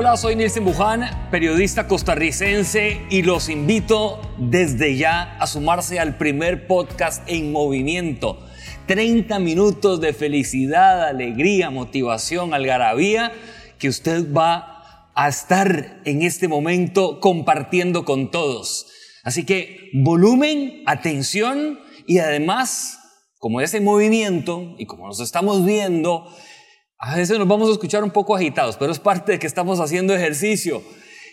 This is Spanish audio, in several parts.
Hola, soy Nilsen Buján, periodista costarricense y los invito desde ya a sumarse al primer podcast en movimiento. 30 minutos de felicidad, alegría, motivación, algarabía que usted va a estar en este momento compartiendo con todos. Así que volumen, atención y además, como es en movimiento y como nos estamos viendo, a veces nos vamos a escuchar un poco agitados, pero es parte de que estamos haciendo ejercicio.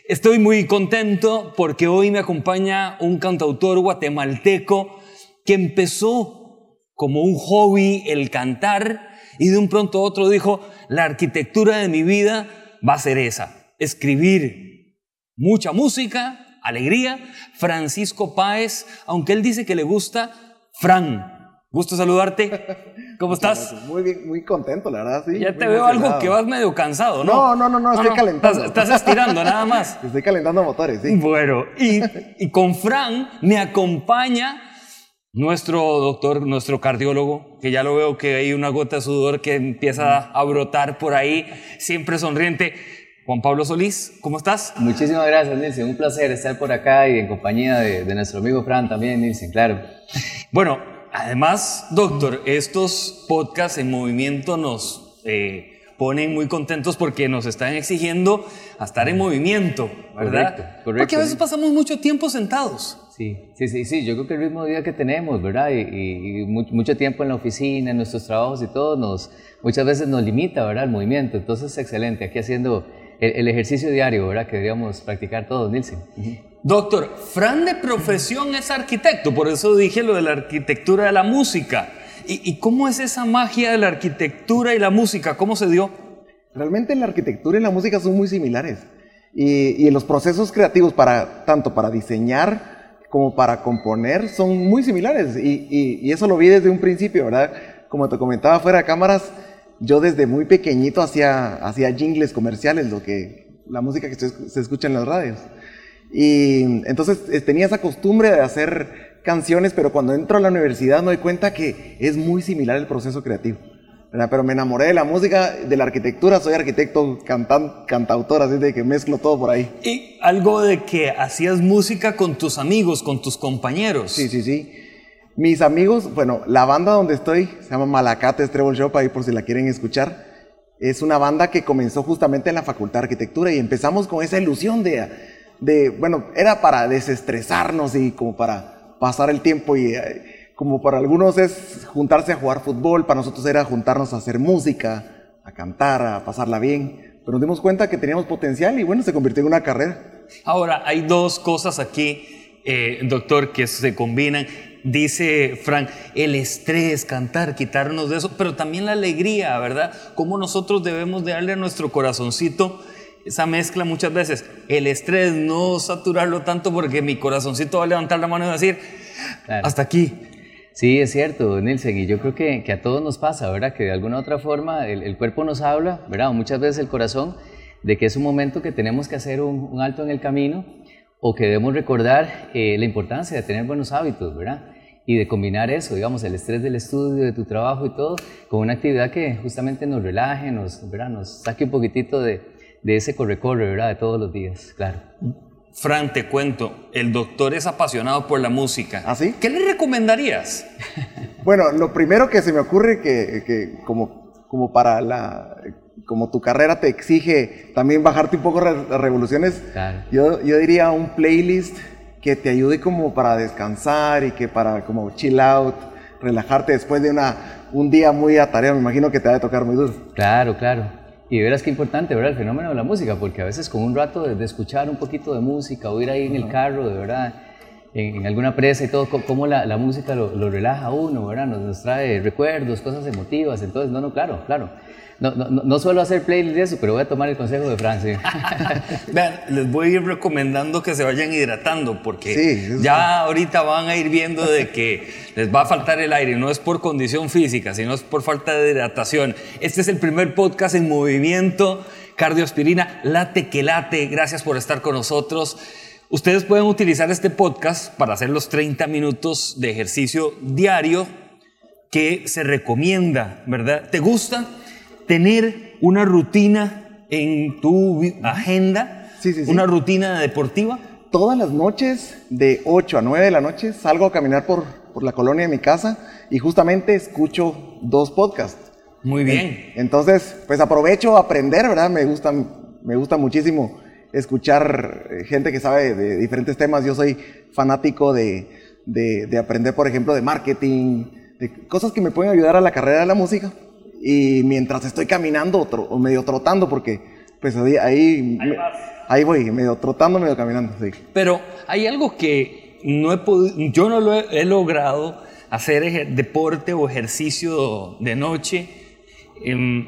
Estoy muy contento porque hoy me acompaña un cantautor guatemalteco que empezó como un hobby el cantar y de un pronto a otro dijo, la arquitectura de mi vida va a ser esa, escribir mucha música, alegría. Francisco Páez, aunque él dice que le gusta, Fran, Gusto saludarte. ¿Cómo estás? Muy bien, muy contento, la verdad, sí. Ya te veo algo que vas medio cansado, ¿no? No, no, no, no, estoy calentando. Estás, estirando nada más. Estoy calentando motores, sí. Bueno, y, y con Fran me acompaña nuestro doctor, nuestro cardiólogo, que ya lo veo que hay una gota de sudor que empieza a brotar por ahí, siempre sonriente. Juan Pablo Solís, ¿cómo estás? Muchísimas gracias, Nilsen. Un placer estar por acá y en compañía de, de nuestro amigo Fran también, Nilsen, claro. Bueno, Además, doctor, estos podcasts en movimiento nos eh, ponen muy contentos porque nos están exigiendo a estar en movimiento, ¿verdad? Correcto, correcto. Porque a veces pasamos mucho tiempo sentados. Sí, sí, sí, sí. Yo creo que el ritmo de vida que tenemos, ¿verdad? Y, y, mucho tiempo en la oficina, en nuestros trabajos y todo, nos, muchas veces nos limita, ¿verdad? El movimiento. Entonces, excelente. Aquí haciendo el, ejercicio diario, ¿verdad? Que deberíamos practicar todos, Nilsen. Doctor, Fran de profesión es arquitecto, por eso dije lo de la arquitectura de la música. ¿Y, cómo es esa magia de la arquitectura y la música? ¿Cómo se dio? Realmente la arquitectura y la música son muy similares. Y, y los procesos creativos, para, tanto para diseñar como para componer, son muy similares. Y, y, eso lo vi desde un principio, ¿verdad? Como te comentaba fuera de cámaras, yo desde muy pequeñito hacía, hacía jingles comerciales, lo que, la música que se escucha en las radios. Y entonces eh, tenía esa costumbre de hacer canciones, pero cuando entro a la universidad me doy cuenta que es muy similar el proceso creativo. Pero me enamoré de la música, de la arquitectura, soy arquitecto, cantautor, así de que mezclo todo por ahí. Y algo de que hacías música con tus amigos, con tus compañeros. Sí, sí, sí. Mis amigos, bueno, la banda donde estoy se llama Malacates Treble Shop, ahí por si la quieren escuchar. Es una banda que comenzó justamente en la Facultad de Arquitectura y empezamos con esa ilusión de de, bueno, era para desestresarnos y como para pasar el tiempo y eh, como para algunos es juntarse a jugar fútbol, para nosotros era juntarnos a hacer música, a cantar, a pasarla bien. Pero nos dimos cuenta que teníamos potencial y bueno, se convirtió en una carrera. Ahora, hay dos cosas aquí, eh, doctor, que se combinan. Dice Frank, el estrés, cantar, quitarnos de eso, pero también la alegría, ¿verdad? Cómo nosotros debemos de darle a nuestro corazoncito esa mezcla muchas veces, el estrés, no saturarlo tanto porque mi corazoncito va a levantar la mano y va a decir, hasta aquí. Sí, es cierto, Nielsen, y yo creo que, que, a todos nos pasa, ¿verdad? Que de alguna u otra forma el, cuerpo nos habla, ¿verdad? O muchas veces el corazón, de que es un momento que tenemos que hacer un, alto en el camino o que debemos recordar eh, la importancia de tener buenos hábitos, ¿verdad? Y de combinar eso, digamos, el estrés del estudio, de tu trabajo y todo, con una actividad que justamente nos relaje, nos, ¿verdad? nos saque un poquitito de, de ese corre-corre, ¿verdad? De todos los días, claro. Fran, te cuento, el doctor es apasionado por la música. ¿Ah, sí? ¿Qué le recomendarías? bueno, lo primero que se me ocurre que, que como, como para la como tu carrera te exige también bajarte un poco las revoluciones, claro. yo, yo diría un playlist que te ayude como para descansar y que para como chill out, relajarte después de una, un día muy atareado, me imagino que te va a tocar muy duro. Claro, claro. Y verás qué importante, ¿verdad? El fenómeno de la música, porque a veces con un rato de, escuchar un poquito de música o ir ahí en el carro, de verdad, en, alguna presa y todo, cómo la, la música lo, lo, relaja a uno, ¿verdad? Nos, nos, trae recuerdos, cosas emotivas, entonces, no, no, claro, claro. No, no, no, suelo hacer playlist de eso, pero voy a tomar el consejo de Francia. Vean, les voy a ir recomendando que se vayan hidratando, porque ya ahorita van a ir viendo de que les va a faltar el aire. No es por condición física, sino es por falta de hidratación. Este es el primer podcast en movimiento, cardioaspirina, late que late. Gracias por estar con nosotros. Ustedes pueden utilizar este podcast para hacer los 30 minutos de ejercicio diario que se recomienda, ¿verdad? ¿Te gusta? tener una rutina en tu agenda Sí, sí, sí. una rutina deportiva? Todas las noches, de 8 a 9 de la noche, salgo a caminar por, por la colonia de mi casa y justamente escucho dos podcasts. Muy bien. Entonces, pues aprovecho a aprender, ¿verdad? Me gusta, me gusta muchísimo escuchar eh, gente que sabe de diferentes temas. Yo soy fanático de, de- de aprender, por ejemplo, de marketing, de cosas que me pueden ayudar a la carrera de la música. Y mientras estoy caminando o, tro- o medio trotando, porque pues ahí, ahí, me- ahí voy, medio trotando, medio caminando. Sí. Pero hay algo que no he yo no lo he, he logrado hacer deporte o ejercicio de noche. Em,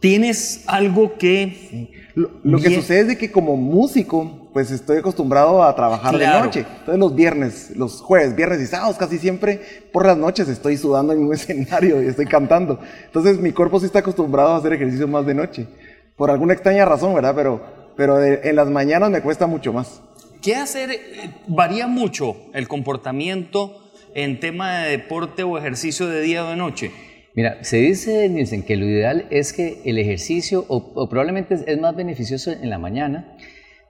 ¿Tienes algo que... Lo, lo que sucede es de que como músico, pues estoy acostumbrado a trabajar Claro. de noche. Entonces los viernes, los jueves, viernes y sábados casi siempre por las noches estoy sudando en un escenario y estoy cantando. Entonces mi cuerpo sí está acostumbrado a hacer ejercicio más de noche. Por alguna extraña razón, ¿verdad? Pero, pero de- en las mañanas me cuesta mucho más. ¿Qué hacer? Eh, Varía mucho el comportamiento en tema de deporte o ejercicio de día o de noche. Mira, se dice, Nielsen, que lo ideal es que el ejercicio, o, probablemente es, es más beneficioso en la mañana,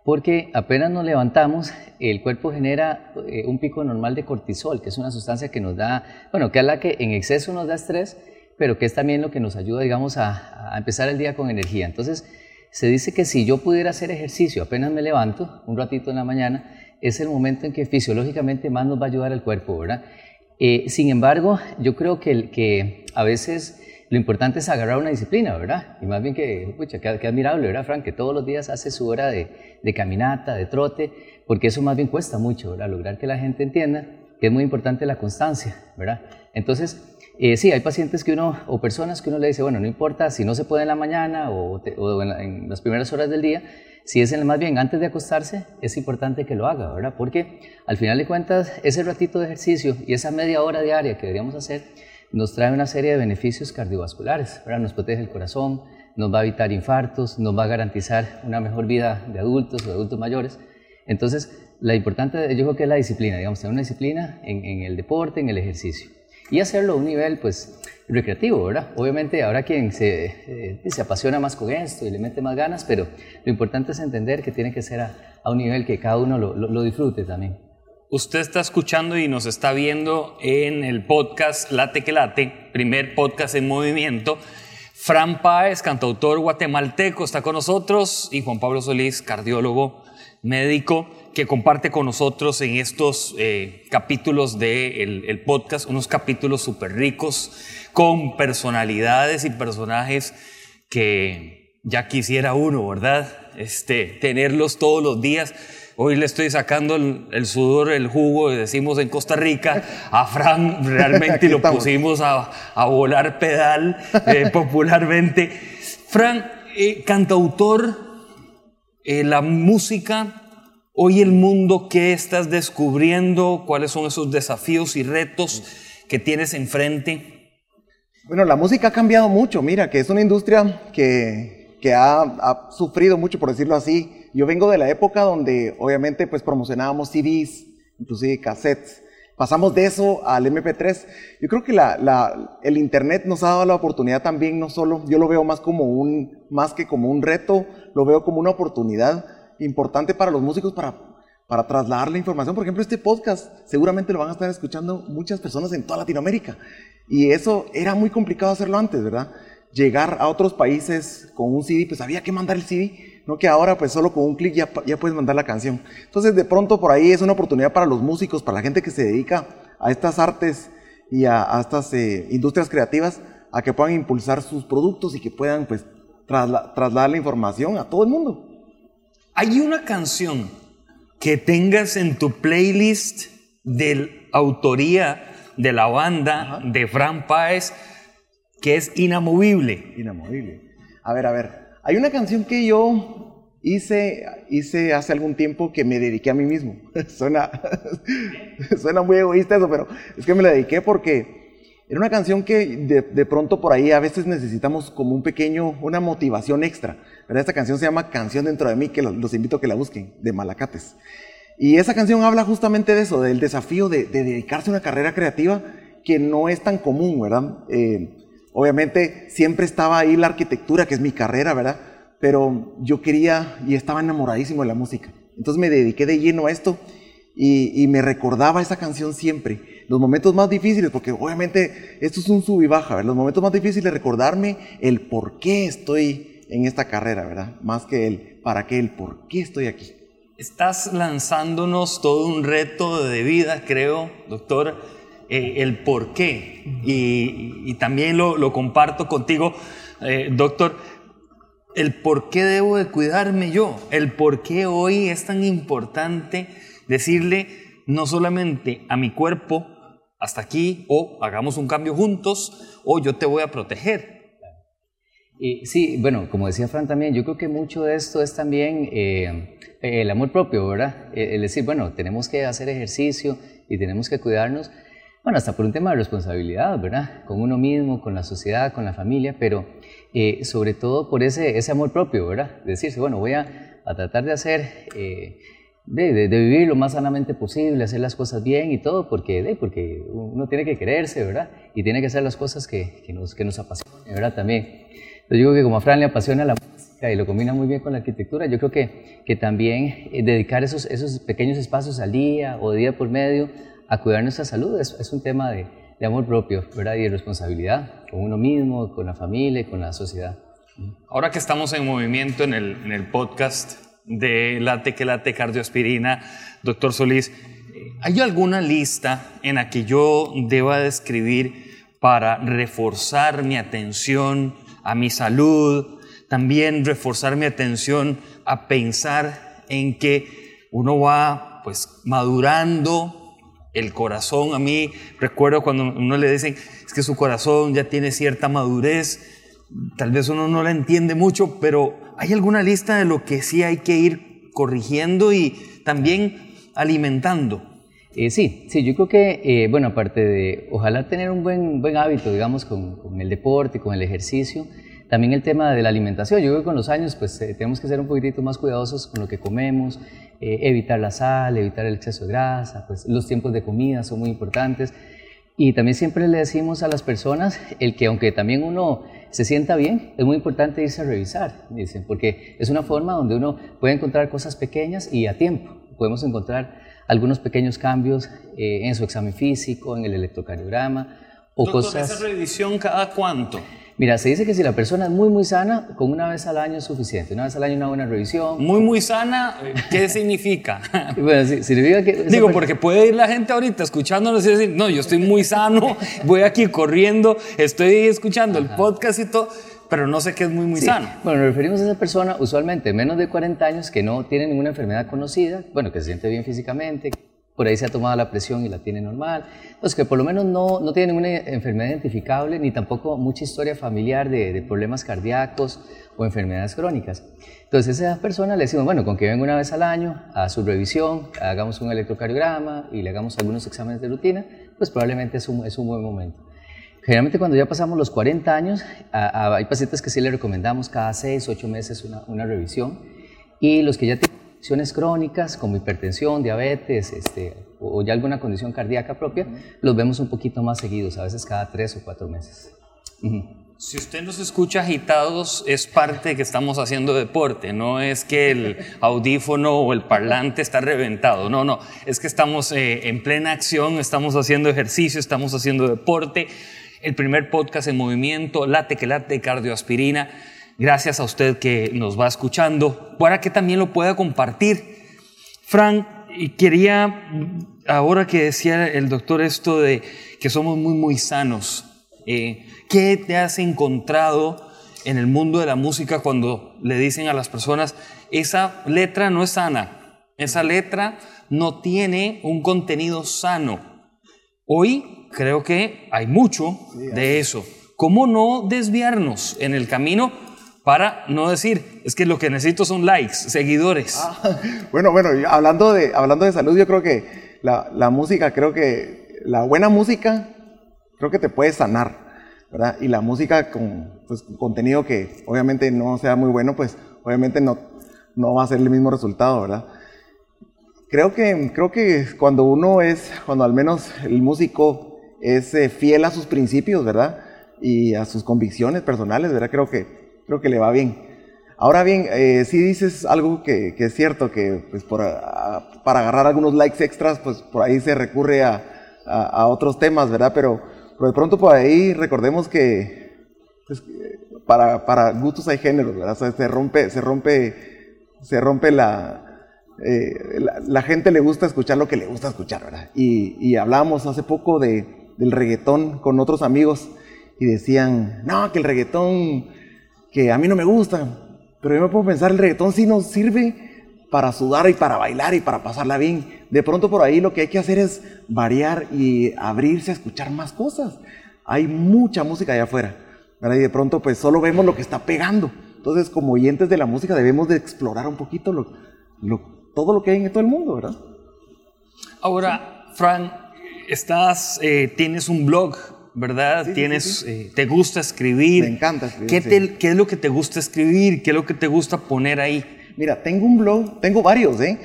porque apenas nos levantamos, el cuerpo genera eh, un pico normal de cortisol, que es una sustancia que nos da, bueno, que es la que en exceso nos da estrés, pero que es también lo que nos ayuda, digamos, a, a empezar el día con energía. Entonces, se dice que si yo pudiera hacer ejercicio apenas me levanto, un ratito en la mañana, es el momento en que fisiológicamente más nos va a ayudar el cuerpo, ¿verdad? Eh, sin embargo, yo creo que, a veces lo importante es agarrar una disciplina, ¿verdad? Y más bien que, pucha, qué, admirable, ¿verdad, Frank? Que todos los días hace su hora de, caminata, de trote, porque eso más bien cuesta mucho, ¿verdad? Lograr que la gente entienda que es muy importante la constancia, ¿verdad? Entonces, eh, sí, hay pacientes que uno, o personas que uno le dice, bueno, no importa si no se puede en la mañana o, en, en las primeras horas del día, si es en, más bien antes de acostarse, es importante que lo haga, ¿verdad? Porque al final de cuentas, ese ratito de ejercicio y esa media hora diaria que deberíamos hacer nos trae una serie de beneficios cardiovasculares, ¿verdad? Nos protege el corazón, nos va a evitar infartos, nos va a garantizar una mejor vida de adultos o de adultos mayores. Entonces, la importante, yo creo que es la disciplina, digamos, tener una disciplina en, en el deporte, en el ejercicio. Y hacerlo a un nivel, pues, recreativo, ¿verdad? Obviamente habrá quien se, eh, se apasiona más con esto y le mete más ganas, pero lo importante es entender que tiene que ser a, a un nivel que cada uno lo, lo- lo disfrute también. Usted está escuchando y nos está viendo en el podcast Late que Late, primer podcast en movimiento. Fran Páez, cantautor guatemalteco, está con nosotros y Juan Pablo Solís, cardiólogo médico, que comparte con nosotros en estos eh, capítulos del el podcast, unos capítulos súper ricos con personalidades y personajes que ya quisiera uno, ¿verdad? Este, tenerlos todos los días. Hoy le estoy sacando el, el sudor, el jugo, decimos en Costa Rica. A Fran realmente lo estamos. pusimos a, a volar pedal eh, popularmente. Fran, eh, cantautor, eh, la música, hoy el mundo, ¿qué estás descubriendo? ¿Cuáles son esos desafíos y retos que tienes enfrente? Bueno, la música ha cambiado mucho, mira, que es una industria que, que ha, ha sufrido mucho, por decirlo así. Yo vengo de la época donde obviamente pues promocionábamos CDs, inclusive cassettes. Pasamos de eso al MP3. Yo creo que la, la- el Internet nos ha dado la oportunidad también, no solo, yo lo veo más como un, más que como un reto, lo veo como una oportunidad importante para los músicos para, para trasladar la información. Por ejemplo, este podcast seguramente lo van a estar escuchando muchas personas en toda Latinoamérica. Y eso era muy complicado hacerlo antes, ¿verdad? Llegar a otros países con un CD, pues había que mandar el CD, no que ahora pues solo con un clic ya, ya puedes mandar la canción. Entonces de pronto por ahí es una oportunidad para los músicos, para la gente que se dedica a estas artes y a, estas eh, industrias creativas, a que puedan impulsar sus productos y que puedan pues trasla- trasladar la información a todo el mundo. ¿Hay una canción que tengas en tu playlist de autoría de la banda de Fran Páez que es inamovible? Inamovible. A ver, a ver. Hay una canción que yo hice, hice hace algún tiempo que me dediqué a mí mismo. suena, suena muy egoísta eso, pero es que me la dediqué porque era una canción que de, de pronto por ahí a veces necesitamos como un pequeño, una motivación extra. ¿verdad? Esta canción se llama Canción dentro de mí, que los, invito a que la busquen, de Malacates. Y esa canción habla justamente de eso, del desafío de, de dedicarse a una carrera creativa que no es tan común, ¿verdad? Eh, obviamente siempre estaba ahí la arquitectura, que es mi carrera, ¿verdad? pero yo quería y estaba enamoradísimo de la música. Entonces me dediqué de lleno a esto y, me recordaba esa canción siempre. Los momentos más difíciles, porque obviamente esto es un sub y baja, los momentos más difíciles recordarme el por qué estoy en esta carrera, ¿verdad? Más que el para qué, el por qué estoy aquí. Estás lanzándonos todo un reto de vida, creo, doctor, eh, el por qué. Y, también lo, comparto contigo, eh, doctor, el por qué debo de cuidarme yo, el por qué hoy es tan importante decirle no solamente a mi cuerpo, hasta aquí, o hagamos un cambio juntos, o yo te voy a proteger. Y sí, bueno, como decía Fran también, yo creo que mucho de esto es también eh, el amor propio, ¿verdad? Eh, el decir, bueno, tenemos que hacer ejercicio y tenemos que cuidarnos, bueno, hasta por un tema de responsabilidad, ¿verdad? Con uno mismo, con la sociedad, con la familia, pero eh, sobre todo por ese, ese amor propio, ¿verdad? Decirse, bueno, voy a, a tratar de hacer de, vivir lo más sanamente posible, hacer las cosas bien y todo, porque, de, porque uno tiene que quererse, ¿verdad? Y tiene que hacer las cosas que, que nos, que nos apasionan, ¿verdad? También. Yo creo que como a Fran le apasiona la música y lo combina muy bien con la arquitectura, yo creo que, que también eh, dedicar esos, esos pequeños espacios al día o día por medio a cuidar nuestra salud es, es un tema de, de amor propio, ¿verdad? Y de responsabilidad con uno mismo, con la familia y con la sociedad. Ahora que estamos en movimiento en el, en el podcast, de late que late cardioaspirina, doctor Solís, ¿hay alguna lista en la que yo deba describir para reforzar mi atención a mi salud, también reforzar mi atención a pensar en que uno va pues madurando el corazón. A mí recuerdo cuando uno le dicen es que su corazón ya tiene cierta madurez, tal vez uno no la entiende mucho, pero ¿Hay alguna lista de lo que sí hay que ir corrigiendo y también alimentando? Eh, sí, sí, yo creo que, eh, bueno, aparte de ojalá tener un buen, buen hábito, digamos, con, el deporte, con el ejercicio, también el tema de la alimentación. Yo creo que con los años, pues eh, tenemos que ser un poquitito más cuidadosos con lo que comemos, evitar la sal, evitar el exceso de grasa, pues los tiempos de comida son muy importantes. Y también siempre le decimos a las personas el que aunque también uno se sienta bien, es muy importante irse a revisar, dicen, porque es una forma donde uno puede encontrar cosas pequeñas y a tiempo. Podemos encontrar algunos pequeños cambios eh, en su examen físico, en el electrocardiograma o Doctor, cosas... ¿Esa revisión cada cuánto? Mira, se dice que si la persona es muy, muy sana, con una vez al año es suficiente. Una vez al año una buena revisión. Muy, muy sana, ¿qué significa? bueno, sí, significa que... Digo, porque puede ir la gente ahorita escuchándonos y decir, no, yo estoy muy sano, voy aquí corriendo, estoy escuchando el podcast y todo, pero no sé qué es muy, muy sano. Bueno, nos referimos a esa persona usualmente menos de 40 años que no tiene ninguna enfermedad conocida, bueno, que se siente bien físicamente, por ahí se ha tomado la presión y la tiene normal. Pues que por lo menos no, no tiene ninguna enfermedad identificable ni tampoco mucha historia familiar de, de, problemas cardíacos o enfermedades crónicas. Entonces a esa persona le decimos, bueno, con que venga una vez al año a su revisión, hagamos un electrocardiograma y le hagamos algunos exámenes de rutina, pues probablemente es un, es un buen momento. Generalmente cuando ya pasamos los 40 años, hay pacientes que sí le recomendamos cada 6, 8 meses una, una revisión y los que ya tienen crónicas como hipertensión, diabetes este, o ya alguna condición cardíaca propia, los vemos un poquito más seguidos, a veces cada tres o cuatro meses. Si usted nos escucha agitados, es parte de que estamos haciendo deporte, no es que el audífono o el parlante está reventado, no, no, es que estamos eh, en plena acción, estamos haciendo ejercicio, estamos haciendo deporte. El primer podcast en movimiento, late que late, cardioaspirina Gracias a usted que nos va escuchando, para que también lo pueda compartir. Frank, quería, ahora que decía el doctor esto de que somos muy, muy sanos, eh, ¿qué te has encontrado en el mundo de la música cuando le dicen a las personas, esa letra no es sana, esa letra no tiene un contenido sano? Hoy creo que hay mucho de eso. ¿Cómo no desviarnos en el camino para no decir, es que lo que necesito son likes, seguidores. Ah, bueno, bueno, hablando de, hablando de salud, yo creo que la, la, música, creo que la buena música, creo que te puede sanar, ¿verdad? Y la música con pues, contenido que obviamente no sea muy bueno, pues obviamente no, no va a ser el mismo resultado, ¿verdad? Creo que, creo que cuando uno es, cuando al menos el músico es eh, fiel a sus principios, ¿verdad? Y a sus convicciones personales, ¿verdad? Creo que creo que le va bien. Ahora bien, eh, si dices algo que, es cierto, que pues por, para agarrar algunos likes extras, pues por ahí se recurre a, a, otros temas, ¿verdad? Pero, de pronto por ahí recordemos que pues, para, para, gustos hay géneros, ¿verdad? O sea, se rompe, se rompe, se rompe la, eh, la, la, gente le gusta escuchar lo que le gusta escuchar, ¿verdad? Y, y hablábamos hace poco de, del reggaetón con otros amigos y decían, no, que el reggaetón, que a mí no me gusta, pero yo me puedo pensar, el reggaetón sí nos sirve para sudar y para bailar y para pasarla bien. De pronto por ahí lo que hay que hacer es variar y abrirse a escuchar más cosas. Hay mucha música allá afuera, ¿verdad? Y de pronto pues solo vemos lo que está pegando. Entonces como oyentes de la música debemos de explorar un poquito todo lo que hay en todo el mundo, ¿verdad? Ahora, Fran, estás, eh, tienes un blog ¿verdad? Tienes, eh, te gusta escribir. Me encanta escribir. ¿Qué, ¿Qué, es lo que te gusta escribir? ¿Qué es lo que te gusta poner ahí? Mira, tengo un blog, tengo varios, ¿eh?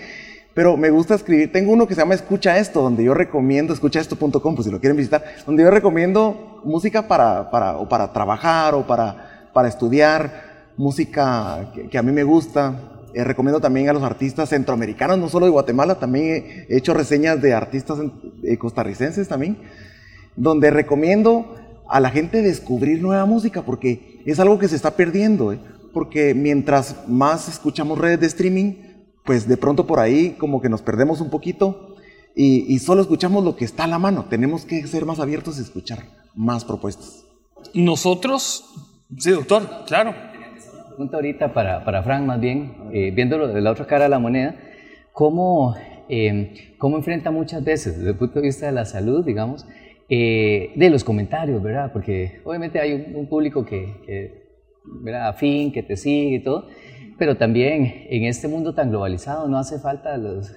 Pero me gusta escribir. Tengo uno que se llama Escucha Esto, donde yo recomiendo, escuchaesto.com, pues si lo quieren visitar, donde yo recomiendo música para, para, o para trabajar o para, para estudiar, música que, a mí me gusta. Eh, recomiendo también a los artistas centroamericanos, no solo de Guatemala, también he hecho reseñas de artistas eh, costarricenses también donde recomiendo a la gente descubrir nueva música, porque es algo que se está perdiendo, ¿eh? porque mientras más escuchamos redes de streaming, pues de pronto por ahí como que nos perdemos un poquito y, solo escuchamos lo que está a la mano. Tenemos que ser más abiertos y escuchar más propuestas. Nosotros, sí, doctor, claro. Pregunta ahorita para, para Frank más bien, eh, viéndolo de la otra cara de la moneda, ¿cómo, eh, ¿cómo enfrenta muchas veces desde el punto de vista de la salud, digamos, eh, de los comentarios, ¿verdad? Porque obviamente hay un, público que, que, ¿verdad? Afín, que te sigue y todo, pero también en este mundo tan globalizado no hace falta los...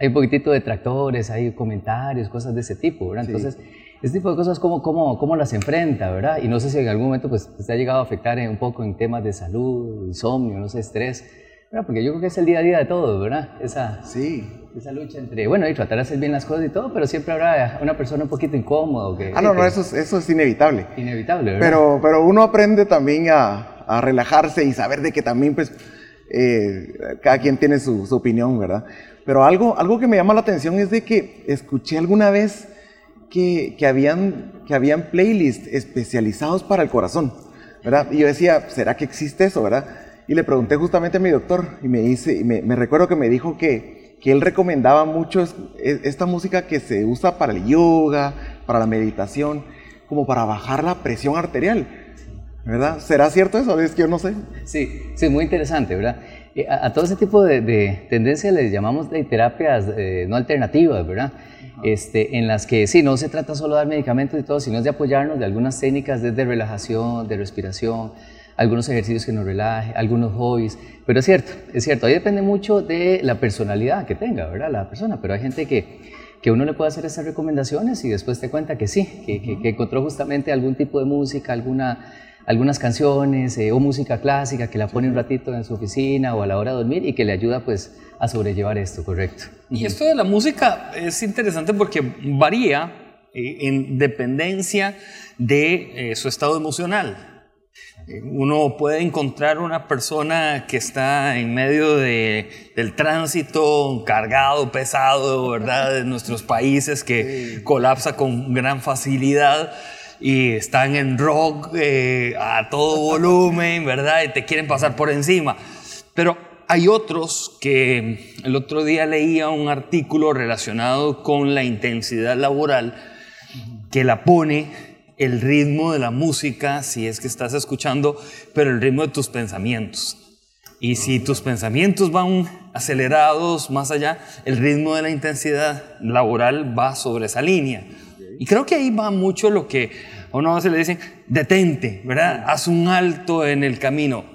Hay un poquitito de tractores, hay comentarios, cosas de ese tipo, ¿verdad? Entonces, este tipo de cosas, ¿cómo, cómo, cómo las enfrenta, verdad? Y no sé si en algún momento pues, te ha llegado a afectar un poco en temas de salud, insomnio, no sé, estrés, ¿verdad? Porque yo creo que es el día a día de todos, ¿verdad? Esa, sí esa lucha entre, bueno, y tratar de hacer bien las cosas y todo, pero siempre habrá una persona un poquito incómoda. Que, ah, no, no, eso es, eso es inevitable. Inevitable, ¿verdad? Pero, pero uno aprende también a, a relajarse y saber de que también, pues, eh, cada quien tiene su, su, opinión, ¿verdad? Pero algo, algo que me llama la atención es de que escuché alguna vez que, que habían, que habían playlists especializados para el corazón, ¿verdad? Y yo decía, ¿será que existe eso, verdad? Y le pregunté justamente a mi doctor y me, dice, y me, recuerdo que me dijo que que él recomendaba mucho esta música que se usa para el yoga, para la meditación, como para bajar la presión arterial. ¿Verdad? ¿Será cierto eso? Es que yo no sé. Sí, sí, muy interesante, ¿verdad? A, todo ese tipo de, de tendencias les llamamos de terapias eh, no alternativas, ¿verdad? Este, en las que sí, no se trata solo de dar medicamentos y todo, sino de apoyarnos de algunas técnicas desde relajación, de respiración, algunos ejercicios que nos relaje, algunos hobbies. Pero es cierto, es cierto, ahí depende mucho de la personalidad que tenga, ¿verdad? La persona, pero hay gente que, que uno le puede hacer esas recomendaciones y después te cuenta que sí, que, que, encontró justamente algún tipo de música, alguna, algunas canciones eh, o música clásica que la pone un ratito en su oficina o a la hora de dormir y que le ayuda pues a sobrellevar esto, correcto. Y esto de la música es interesante porque varía eh, en dependencia de eh, su estado emocional. Uno puede encontrar una persona que está en medio de, del tránsito cargado, pesado, ¿verdad? De nuestros países que colapsa con gran facilidad y están en rock eh, a todo volumen, ¿verdad? Y te quieren pasar por encima. Pero hay otros que el otro día leía un artículo relacionado con la intensidad laboral que la pone el ritmo de la música, si es que estás escuchando, pero el ritmo de tus pensamientos. Y si tus pensamientos van acelerados más allá, el ritmo de la intensidad laboral va sobre esa línea. Y creo que ahí va mucho lo que a uno veces le dicen, detente, ¿verdad? Haz un alto en el camino.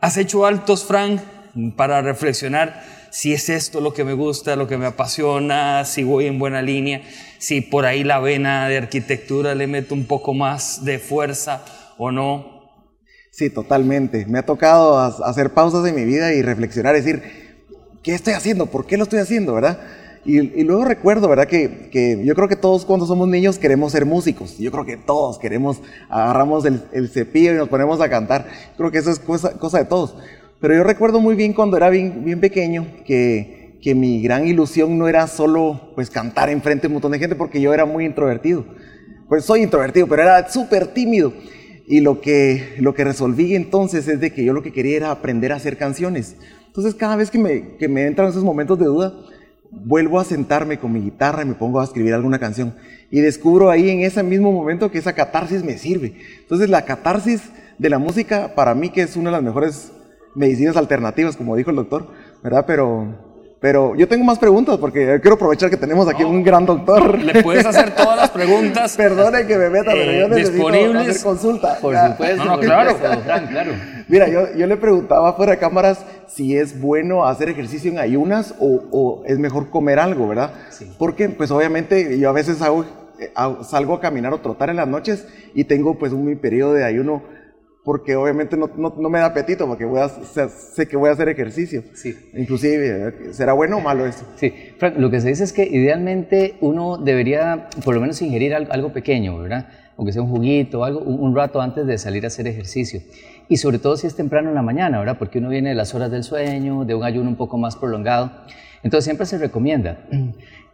¿Has hecho altos, Frank, para reflexionar si es esto lo que me gusta, lo que me apasiona, si voy en buena línea, si por ahí la vena de arquitectura le meto un poco más de fuerza o no. Sí, totalmente. Me ha tocado hacer pausas en mi vida y reflexionar, decir, ¿qué estoy haciendo? ¿Por qué lo estoy haciendo? ¿Verdad? Y, luego recuerdo, ¿verdad? Que, que, yo creo que todos cuando somos niños queremos ser músicos. Yo creo que todos queremos, agarramos el, cepillo y nos ponemos a cantar. Creo que eso es cosa de todos. Pero yo recuerdo muy bien cuando era bien, bien pequeño que, que mi gran ilusión no era solo pues cantar enfrente de un montón de gente porque yo era muy introvertido. Pues soy introvertido, pero era súper tímido. Y lo que, lo que resolví entonces es de que yo lo que quería era aprender a hacer canciones. Entonces cada vez que me, que me entran esos momentos de duda, vuelvo a sentarme con mi guitarra y me pongo a escribir alguna canción. Y descubro ahí en ese mismo momento que esa catarsis me sirve. Entonces la catarsis de la música para mí que es una de las mejores medicinas alternativas, como dijo el doctor, ¿verdad? Pero pero yo tengo más preguntas porque quiero aprovechar que tenemos aquí un gran doctor. Le puedes hacer todas las preguntas. Perdone que me meta, pero yo eh, necesito disponibles. hacer consulta. Por Ya. supuesto, No, no, claro. Mira, yo, yo le preguntaba fuera de cámaras si es bueno hacer ejercicio en ayunas o, o es mejor comer algo, ¿verdad? Sí. Porque pues obviamente yo a veces eh, hago- salgo a caminar o trotar en las noches y tengo pues un mi periodo de ayuno porque obviamente no, no, no me da apetito porque voy a, sé, que voy a hacer ejercicio. Sí. Inclusive, eh, ¿será bueno o malo esto? Sí, Frank, lo que se dice es que idealmente uno debería por lo menos ingerir al- algo, pequeño, ¿verdad? Aunque sea un juguito o algo, un, un rato antes de salir a hacer ejercicio. Y sobre todo si es temprano en la mañana, ¿verdad? Porque uno viene de las horas del sueño, de un ayuno un poco más prolongado. Entonces siempre se recomienda.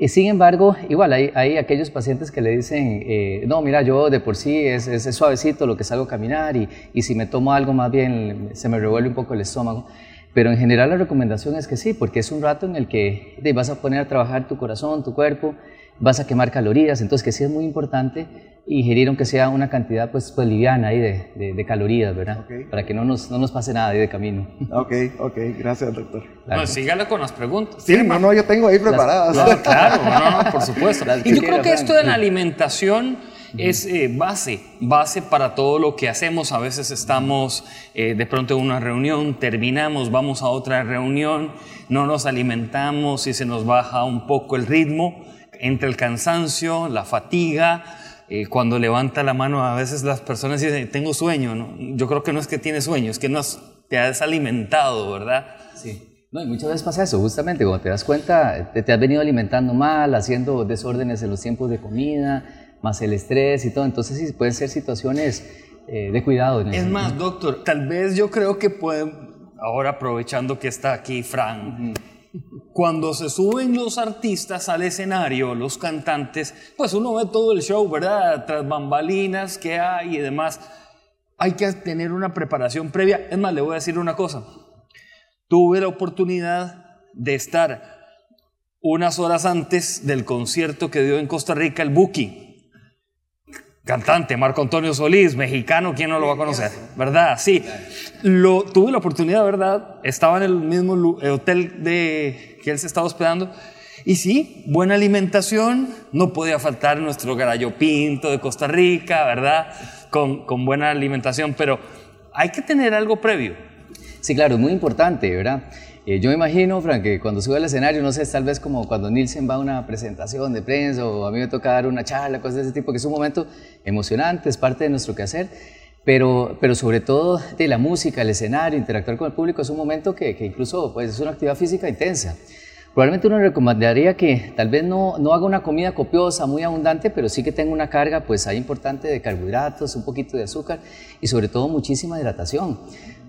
Y sin embargo, igual hay, aquellos pacientes que le dicen, eh, no, mira, yo de por sí es, es- es suavecito lo que salgo a caminar y, y si me tomo algo más bien se me revuelve un poco el estómago. Pero en general la recomendación es que sí, porque es un rato en el que te vas a poner a trabajar tu corazón, tu cuerpo, vas a quemar calorías, entonces que sí es muy importante ingerir aunque sea una cantidad pues, pues liviana ahí de, de- de calorías, ¿verdad? Ok. Para que no nos, no nos pase nada ahí de camino. Ok, ok, gracias doctor. Claro. No, sígala con las preguntas. Sí, no, no, yo tengo ahí preparadas. No, claro, no, no, por supuesto. Las Y yo creo que esto de la alimentación es eh, base, base para todo lo que hacemos. A veces estamos eh, de pronto en una reunión, terminamos, vamos a otra reunión, no nos alimentamos y se nos baja un poco el ritmo, entre el cansancio, la fatiga. eh, cuando levanta la mano, a veces las personas dicen, tengo sueño. ¿no? Yo creo que no es que tienes sueño, es que no has- te has alimentado, ¿verdad? Sí. No, y muchas veces pasa eso, justamente cuando te das cuenta, te, te has venido alimentando mal, haciendo desórdenes en los tiempos de comida, más el estrés y todo, entonces sí pueden ser situaciones eh, de cuidado. Es más, doctor, tal vez yo creo que pueden, ahora aprovechando que está aquí Fran, cuando se suben los artistas al escenario, los cantantes, pues uno ve todo el show, ¿verdad? Tras bambalinas que hay y demás. Hay que tener una preparación previa. Es más, le voy a decir una cosa. Tuve la oportunidad de estar unas horas antes del concierto que dio en Costa Rica el Buki. Cantante, Marco Antonio Solís, mexicano, ¿quién no lo va a conocer? ¿Verdad? Sí. Lo, tuve la oportunidad, ¿verdad? Estaba en el mismo eh, hotel de, que él se estaba hospedando. Y sí, buena alimentación, no podía faltar nuestro gallo pinto de Costa Rica, ¿verdad? Con, con buena alimentación, pero hay que tener algo previo. Sí, claro, es muy importante, ¿verdad? Eh, yo me imagino, Frank, que cuando sube al escenario, no sé, tal vez como cuando Nielsen va a una presentación de prensa o a mí me toca dar una charla, cosas de ese tipo, que es un momento emocionante, es parte de nuestro quehacer, pero, pero sobre todo de la música, el escenario, interactuar con el público, es un momento que, que incluso pues, es una actividad física intensa. Probablemente uno recomendaría que tal vez no, no haga una comida copiosa, muy abundante, pero sí que tenga una carga pues ahí importante de carbohidratos, un poquito de azúcar y sobre todo muchísima hidratación.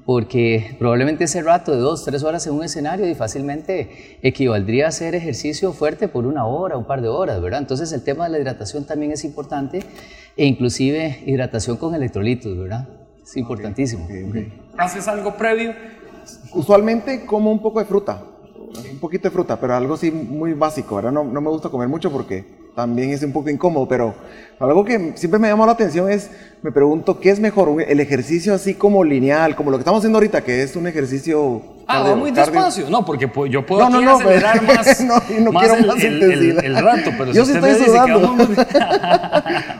Porque probablemente ese rato de dos, tres horas en un escenario y fácilmente equivaldría a hacer ejercicio fuerte por una hora, un par de horas, ¿verdad? Entonces el tema de la hidratación también es importante e inclusive hidratación con electrolitos, ¿verdad? Es importantísimo. ¿Haces algo previo? Usualmente como un poco de fruta, un poquito de fruta, pero algo así muy básico, ¿verdad? No, no me gusta comer mucho porque también es un poco incómodo, pero algo que siempre me llamó la atención es, me pregunto, ¿qué es mejor? ¿Un- ¿El ejercicio así como lineal, como lo que estamos haciendo ahorita, que es un ejercicio... Ah, cardio- va muy cardio? despacio. No, porque pues, yo puedo No, no, no, acelerar pero- más, no, no más quiero el, más el- intensidad. el- el rato, pero Yo si sí usted me estoy dice que sudando.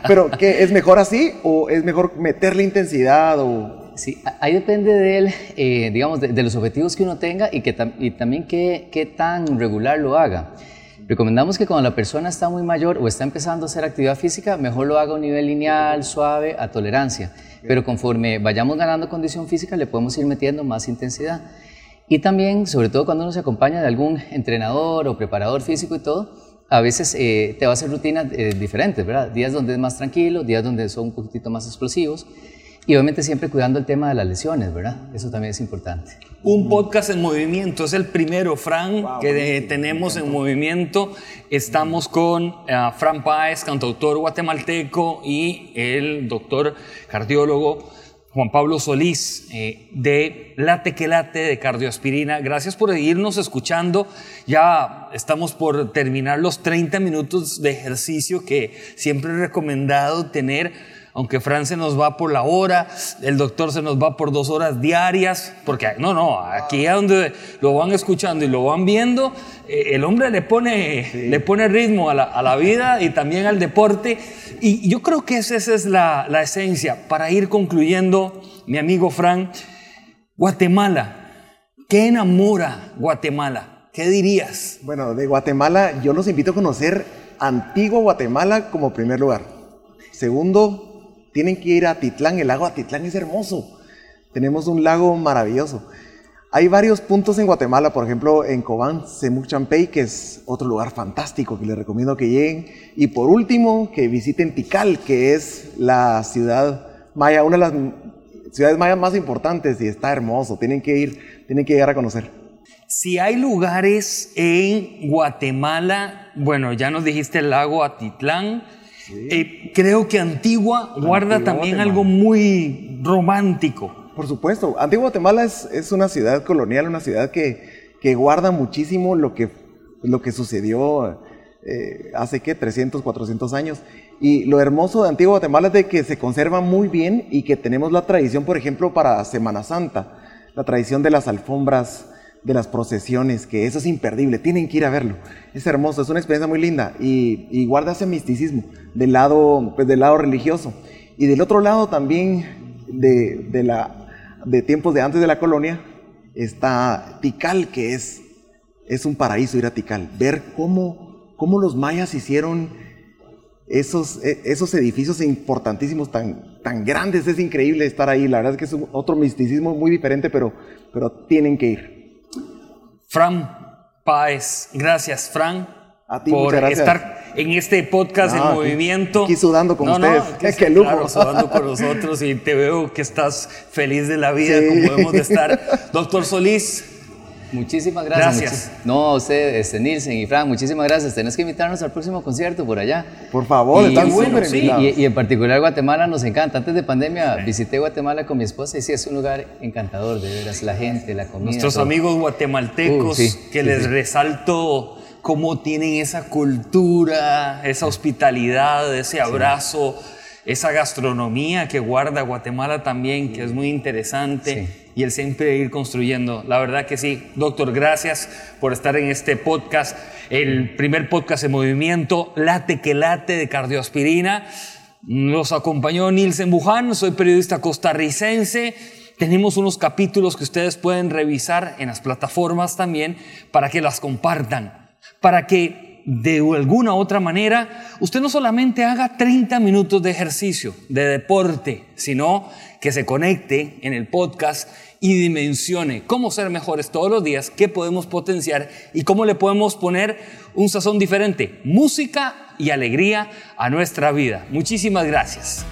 Pero, ¿qué? ¿Es mejor así o es mejor meterle intensidad o...? Sí, ahí depende de él, eh, digamos, de, de los objetivos que uno tenga y, que tam- y también qué, qué tan regular lo haga. Recomendamos que cuando la persona está muy mayor o está empezando a hacer actividad física, mejor lo haga a un nivel lineal, suave, a tolerancia. Pero conforme vayamos ganando condición física, le podemos ir metiendo más intensidad. Y también, sobre todo cuando uno se acompaña de algún entrenador o preparador físico y todo, a veces eh, te va a hacer rutinas eh, diferentes, ¿verdad? Días donde es más tranquilo, días donde son un poquitito más explosivos. Y obviamente siempre cuidando el tema de las lesiones, ¿verdad? Eso también es importante. Un podcast en movimiento, es el primero, Fran, que tenemos en movimiento. Estamos con eh, Fran Páez, cantautor guatemalteco, y el doctor cardiólogo Juan Pablo Solís, eh, de Late que Late de Cardioaspirina. Gracias por irnos escuchando. Ya estamos por terminar los 30 minutos de ejercicio que siempre he recomendado tener aunque Fran se nos va por la hora, el doctor se nos va por dos horas diarias, porque no, no, aquí es donde lo van escuchando y lo van viendo, eh, el hombre le pone, le pone ritmo a la, vida y también al deporte. Y yo creo que esa, es la, la esencia. Para ir concluyendo, mi amigo Fran, Guatemala, ¿qué enamora Guatemala? ¿Qué dirías? Bueno, de Guatemala yo los invito a conocer Antiguo Guatemala como primer lugar. Segundo, tienen que ir a Titlán, el lago Atitlán es hermoso. Tenemos un lago maravilloso. Hay varios puntos en Guatemala, por ejemplo, en Cobán, Semuchampey, que es otro lugar fantástico que les recomiendo que lleguen. Y por último, que visiten Tikal, que es la ciudad maya, una de las ciudades mayas más importantes y está hermoso. Tienen que ir, tienen que llegar a conocer. Si hay lugares en Guatemala, bueno, ya nos dijiste el lago Atitlán, eh, creo que Antigua guarda también algo muy romántico. Por supuesto, Antigua Guatemala es, es una ciudad colonial, una ciudad que, que, guarda muchísimo lo que, lo que sucedió eh, hace que 300, 400 años. Y lo hermoso de Antigua Guatemala es de que se conserva muy bien y que tenemos la tradición, por ejemplo, para Semana Santa, la tradición de las alfombras de las procesiones, que eso es imperdible, tienen que ir a verlo. Es hermoso, es una experiencia muy linda y, guarda ese misticismo del lado, pues, del lado religioso. Y del otro lado también, de, de, la, de tiempos de antes de la colonia, está Tikal, que es, es un paraíso ir a Tikal, ver cómo, cómo los mayas hicieron esos, e, esos edificios importantísimos tan, tan grandes, es increíble estar ahí, la verdad es que es otro misticismo muy diferente, pero, pero tienen que ir. Fran Páez, gracias Fran por estar en este podcast en movimiento. Aquí sudando con ustedes. es que lujo. Claro, sudando con nosotros y te veo que estás feliz de la vida como debemos de estar. Doctor Solís, Muchísimas gracias. Gracias. no, a ustedes, este, Nielsen y Frank, muchísimas gracias. Tenés que invitarnos al próximo concierto por allá. Por favor, están súper y, en particular Guatemala nos encanta. Antes de pandemia visité Guatemala con mi esposa y sí, es un lugar encantador, de veras, la gente, la comida. Nuestros amigos guatemaltecos, que les resalto cómo tienen esa cultura, esa hospitalidad, ese abrazo esa gastronomía que guarda Guatemala también, que es muy interesante, y el siempre ir construyendo. La verdad que sí, doctor, gracias por estar en este podcast, el primer podcast en movimiento, Late que Late de Cardioaspirina. Nos acompañó Nilsen Buján, soy periodista costarricense. Tenemos unos capítulos que ustedes pueden revisar en las plataformas también para que las compartan, para que de alguna otra manera, usted no solamente haga 30 minutos de ejercicio, de deporte, sino que se conecte en el podcast y dimensione cómo ser mejores todos los días, qué podemos potenciar y cómo le podemos poner un sazón diferente, música y alegría a nuestra vida. Muchísimas gracias.